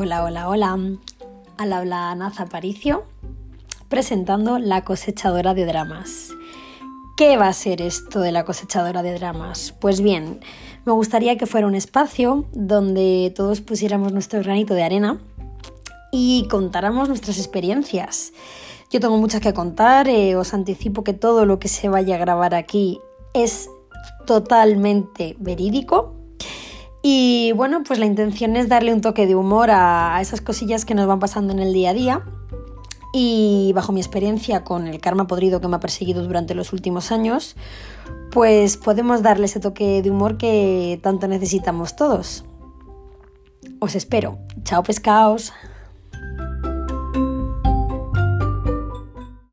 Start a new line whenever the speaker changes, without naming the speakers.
Hola, hola, hola. Al habla Naza Paricio, presentando La cosechadora de dramas. ¿Qué va a ser esto de la cosechadora de dramas? Pues bien, me gustaría que fuera un espacio donde todos pusiéramos nuestro granito de arena y contáramos nuestras experiencias. Yo tengo muchas que contar, eh, os anticipo que todo lo que se vaya a grabar aquí es totalmente verídico. Y bueno, pues la intención es darle un toque de humor a, esas cosillas que nos van pasando en el día a día. Y bajo mi experiencia con el karma podrido que me ha perseguido durante los últimos años, pues podemos darle ese toque de humor que tanto necesitamos todos. Os espero. Chao pescaos.